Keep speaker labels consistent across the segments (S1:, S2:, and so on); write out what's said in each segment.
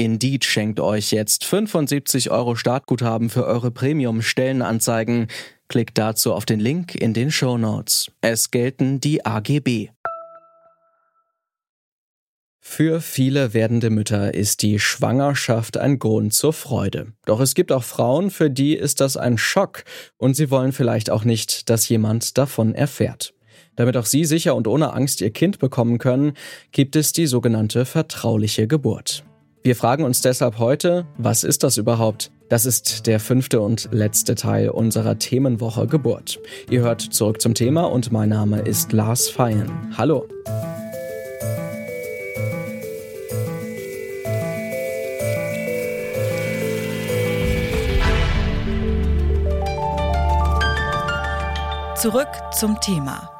S1: Indeed schenkt euch jetzt 75 Euro Startguthaben für eure Premium-Stellenanzeigen. Klickt dazu auf den Link in den Show Notes. Es gelten die AGB. Für viele werdende Mütter ist die Schwangerschaft ein Grund zur Freude. Doch es gibt auch Frauen, für die ist das ein Schock und sie wollen vielleicht auch nicht, dass jemand davon erfährt. Damit auch sie sicher und ohne Angst ihr Kind bekommen können, gibt es die sogenannte vertrauliche Geburt. Wir fragen uns deshalb heute, was ist das überhaupt? Das ist der fünfte und letzte Teil unserer Themenwoche Geburt. Ihr hört zurück zum Thema und mein Name ist Lars Feyen. Hallo.
S2: Zurück zum Thema.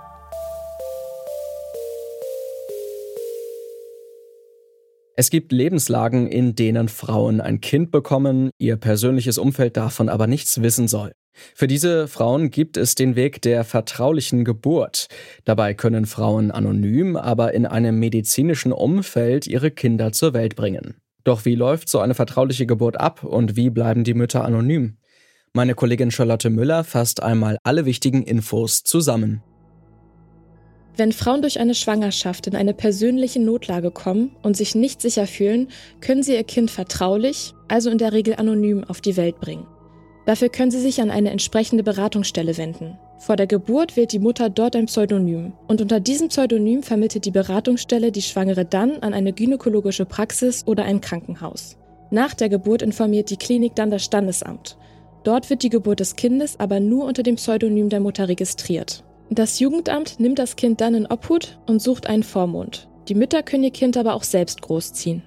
S1: Es gibt Lebenslagen, in denen Frauen ein Kind bekommen, ihr persönliches Umfeld davon aber nichts wissen soll. Für diese Frauen gibt es den Weg der vertraulichen Geburt. Dabei können Frauen anonym, aber in einem medizinischen Umfeld ihre Kinder zur Welt bringen. Doch wie läuft so eine vertrauliche Geburt ab und wie bleiben die Mütter anonym? Meine Kollegin Charlotte Müller fasst einmal alle wichtigen Infos zusammen.
S3: Wenn Frauen durch eine Schwangerschaft in eine persönliche Notlage kommen und sich nicht sicher fühlen, können sie ihr Kind vertraulich, also in der Regel anonym, auf die Welt bringen. Dafür können sie sich an eine entsprechende Beratungsstelle wenden. Vor der Geburt wählt die Mutter dort ein Pseudonym und unter diesem Pseudonym vermittelt die Beratungsstelle die Schwangere dann an eine gynäkologische Praxis oder ein Krankenhaus. Nach der Geburt informiert die Klinik dann das Standesamt. Dort wird die Geburt des Kindes aber nur unter dem Pseudonym der Mutter registriert. Das Jugendamt nimmt das Kind dann in Obhut und sucht einen Vormund. Die Mütter können ihr Kind aber auch selbst großziehen.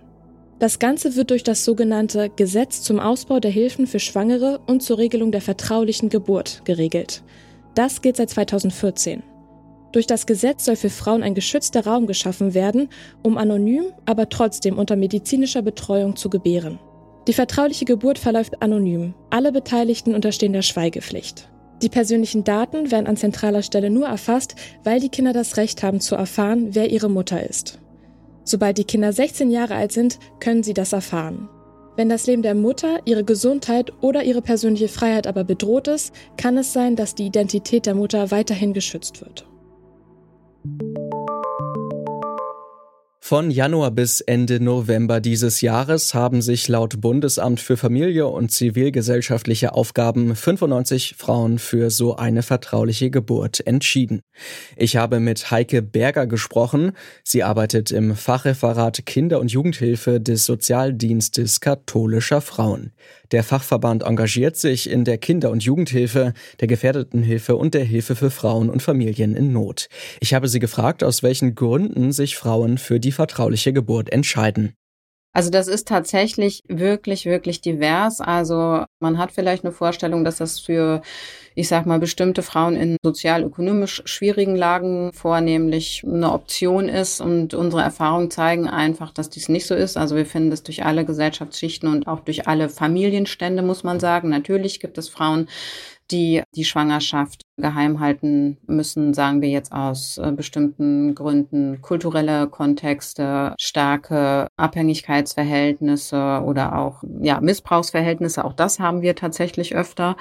S3: Das Ganze wird durch das sogenannte Gesetz zum Ausbau der Hilfen für Schwangere und zur Regelung der vertraulichen Geburt geregelt. Das gilt seit 2014. Durch das Gesetz soll für Frauen ein geschützter Raum geschaffen werden, um anonym, aber trotzdem unter medizinischer Betreuung zu gebären. Die vertrauliche Geburt verläuft anonym. Alle Beteiligten unterstehen der Schweigepflicht. Die persönlichen Daten werden an zentraler Stelle nur erfasst, weil die Kinder das Recht haben zu erfahren, wer ihre Mutter ist. Sobald die Kinder 16 Jahre alt sind, können sie das erfahren. Wenn das Leben der Mutter, ihre Gesundheit oder ihre persönliche Freiheit aber bedroht ist, kann es sein, dass die Identität der Mutter weiterhin geschützt wird.
S1: Von Januar bis Ende November dieses Jahres haben sich laut Bundesamt für Familie und zivilgesellschaftliche Aufgaben 95 Frauen für so eine vertrauliche Geburt entschieden. Ich habe mit Heike Berger gesprochen. Sie arbeitet im Fachreferat Kinder- und Jugendhilfe des Sozialdienstes katholischer Frauen. Der Fachverband engagiert sich in der Kinder- und Jugendhilfe, der Gefährdetenhilfe und der Hilfe für Frauen und Familien in Not. Ich habe sie gefragt, aus welchen Gründen sich Frauen für die vertrauliche Geburt entscheiden.
S4: Also das ist tatsächlich wirklich, wirklich divers. Also man hat vielleicht eine Vorstellung, dass das für, ich sag mal, bestimmte Frauen in sozial-ökonomisch schwierigen Lagen vornehmlich eine Option ist. Und unsere Erfahrungen zeigen einfach, dass dies nicht so ist. Also wir finden das durch alle Gesellschaftsschichten und auch durch alle Familienstände, muss man sagen. Natürlich gibt es Frauen, die die Schwangerschaft geheim halten müssen, sagen wir jetzt aus äh, bestimmten Gründen, kulturelle Kontexte, starke Abhängigkeitsverhältnisse oder auch ja, Missbrauchsverhältnisse. Auch das haben wir tatsächlich öfter.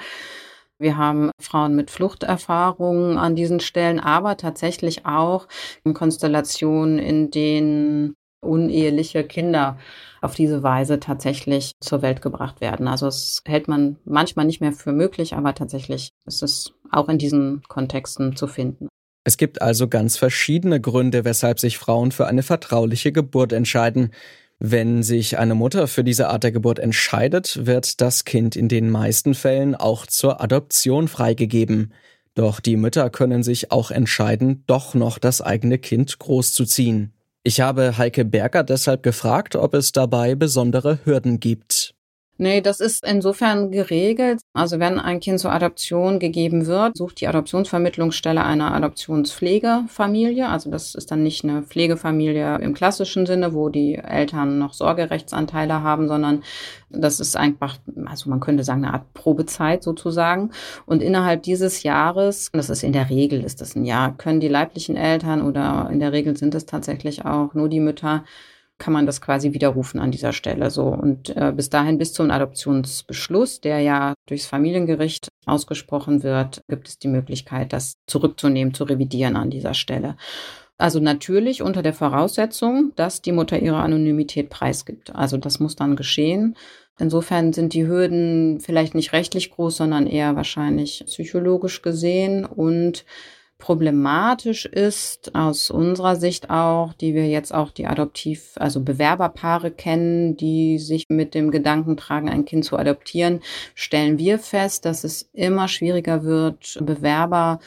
S4: Wir haben Frauen mit Fluchterfahrungen an diesen Stellen, aber tatsächlich auch in Konstellationen, in denen uneheliche Kinder auf diese Weise tatsächlich zur Welt gebracht werden. Also es hält man manchmal nicht mehr für möglich, aber tatsächlich ist es auch in diesen Kontexten zu finden.
S1: Es gibt also ganz verschiedene Gründe, weshalb sich Frauen für eine vertrauliche Geburt entscheiden. Wenn sich eine Mutter für diese Art der Geburt entscheidet, wird das Kind in den meisten Fällen auch zur Adoption freigegeben. Doch die Mütter können sich auch entscheiden, doch noch das eigene Kind großzuziehen. Ich habe Heike Berger deshalb gefragt, ob es dabei besondere Hürden gibt.
S4: Nee, das ist insofern geregelt. Also wenn ein Kind zur Adoption gegeben wird, sucht die Adoptionsvermittlungsstelle eine Adoptionspflegefamilie. Also das ist dann nicht eine Pflegefamilie im klassischen Sinne, wo die Eltern noch Sorgerechtsanteile haben, sondern das ist einfach, also man könnte sagen, eine Art Probezeit sozusagen. Und innerhalb dieses Jahres, das ist in der Regel, ist das ein Jahr, können die leiblichen Eltern oder in der Regel sind es tatsächlich auch nur die Mütter, kann man das quasi widerrufen an dieser Stelle so. Und äh, bis dahin, bis zum Adoptionsbeschluss, der ja durchs Familiengericht ausgesprochen wird, gibt es die Möglichkeit, das zurückzunehmen, zu revidieren an dieser Stelle. Also natürlich unter der Voraussetzung, dass die Mutter ihre Anonymität preisgibt. Also das muss dann geschehen. Insofern sind die Hürden vielleicht nicht rechtlich groß, sondern eher wahrscheinlich psychologisch gesehen und Problematisch ist aus unserer Sicht auch, die wir jetzt auch die Adoptiv, also Bewerberpaare kennen, die sich mit dem Gedanken tragen, ein Kind zu adoptieren, stellen wir fest, dass es immer schwieriger wird, Bewerber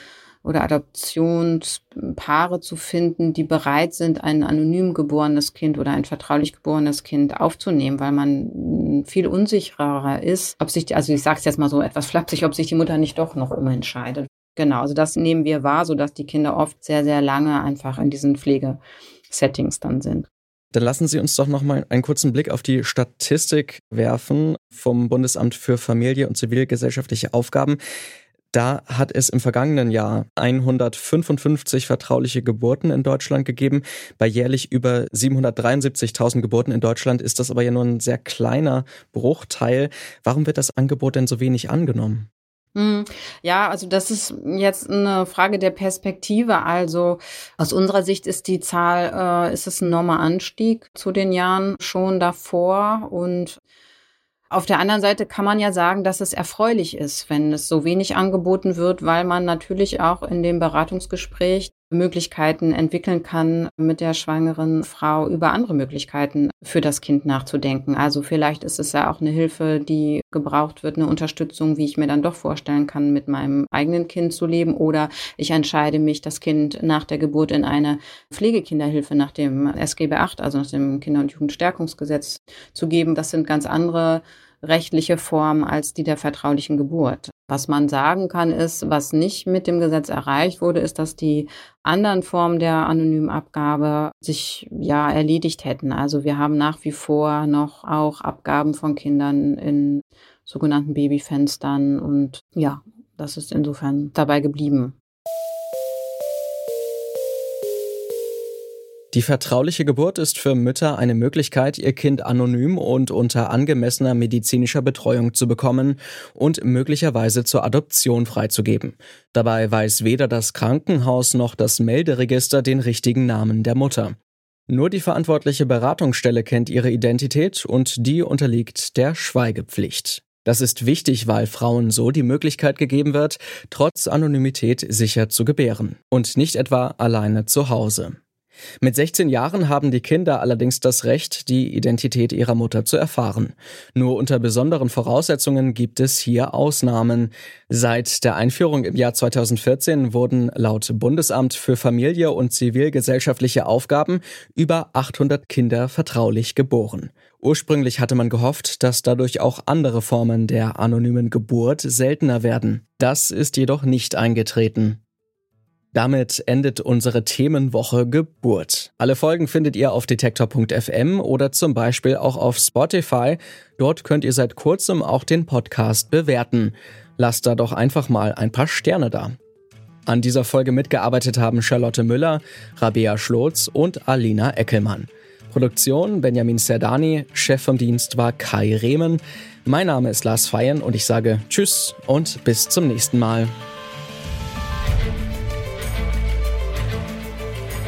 S4: oder Adoptionspaare zu finden, die bereit sind, ein anonym geborenes Kind oder ein vertraulich geborenes Kind aufzunehmen, weil man viel unsicherer ist, ob sich, also ich sage es jetzt mal so etwas flapsig, ob sich die Mutter nicht doch noch umentscheidet. Genau, also das nehmen wir wahr, sodass die Kinder oft sehr, sehr lange einfach in diesen Pflegesettings dann sind.
S1: Dann lassen Sie uns doch noch mal einen kurzen Blick auf die Statistik werfen vom Bundesamt für Familie und zivilgesellschaftliche Aufgaben. Da hat es im vergangenen Jahr 155 vertrauliche Geburten in Deutschland gegeben. Bei jährlich über 773.000 Geburten in Deutschland ist das aber ja nur ein sehr kleiner Bruchteil. Warum wird das Angebot denn so wenig angenommen?
S4: Hm. Ja, also das ist jetzt eine Frage der Perspektive. Also aus unserer Sicht ist die Zahl, äh, ist es ein enormer Anstieg zu den Jahren schon davor und auf der anderen Seite kann man ja sagen, dass es erfreulich ist, wenn es so wenig angeboten wird, weil man natürlich auch in dem Beratungsgespräch Möglichkeiten entwickeln kann, mit der schwangeren Frau über andere Möglichkeiten für das Kind nachzudenken. Also vielleicht ist es ja auch eine Hilfe, die gebraucht wird, eine Unterstützung, wie ich mir dann doch vorstellen kann, mit meinem eigenen Kind zu leben. Oder ich entscheide mich, das Kind nach der Geburt in eine Pflegekinderhilfe nach dem SGB VIII, also nach dem Kinder- und Jugendstärkungsgesetz zu geben. Das sind ganz andere rechtliche Form als die der vertraulichen Geburt. Was man sagen kann, ist, was nicht mit dem Gesetz erreicht wurde, ist, dass die anderen Formen der anonymen Abgabe sich ja erledigt hätten. Also wir haben nach wie vor noch auch Abgaben von Kindern in sogenannten Babyfenstern und ja, das ist insofern dabei geblieben.
S1: Die vertrauliche Geburt ist für Mütter eine Möglichkeit, ihr Kind anonym und unter angemessener medizinischer Betreuung zu bekommen und möglicherweise zur Adoption freizugeben. Dabei weiß weder das Krankenhaus noch das Melderegister den richtigen Namen der Mutter. Nur die verantwortliche Beratungsstelle kennt ihre Identität und die unterliegt der Schweigepflicht. Das ist wichtig, weil Frauen so die Möglichkeit gegeben wird, trotz Anonymität sicher zu gebären und nicht etwa alleine zu Hause. Mit 16 Jahren haben die Kinder allerdings das Recht, die Identität ihrer Mutter zu erfahren. Nur unter besonderen Voraussetzungen gibt es hier Ausnahmen. Seit der Einführung im Jahr 2014 wurden laut Bundesamt für Familie und zivilgesellschaftliche Aufgaben über 800 Kinder vertraulich geboren. Ursprünglich hatte man gehofft, dass dadurch auch andere Formen der anonymen Geburt seltener werden. Das ist jedoch nicht eingetreten. Damit endet unsere Themenwoche Geburt. Alle Folgen findet ihr auf detektor.fm oder zum Beispiel auch auf Spotify. Dort könnt ihr seit kurzem auch den Podcast bewerten. Lasst da doch einfach mal ein paar Sterne da. An dieser Folge mitgearbeitet haben Charlotte Müller, Rabea Schlotz und Alina Eckelmann. Produktion Benjamin Serdani, Chef vom Dienst war Kai Rehmen. Mein Name ist Lars Feyen und ich sage Tschüss und bis zum nächsten Mal.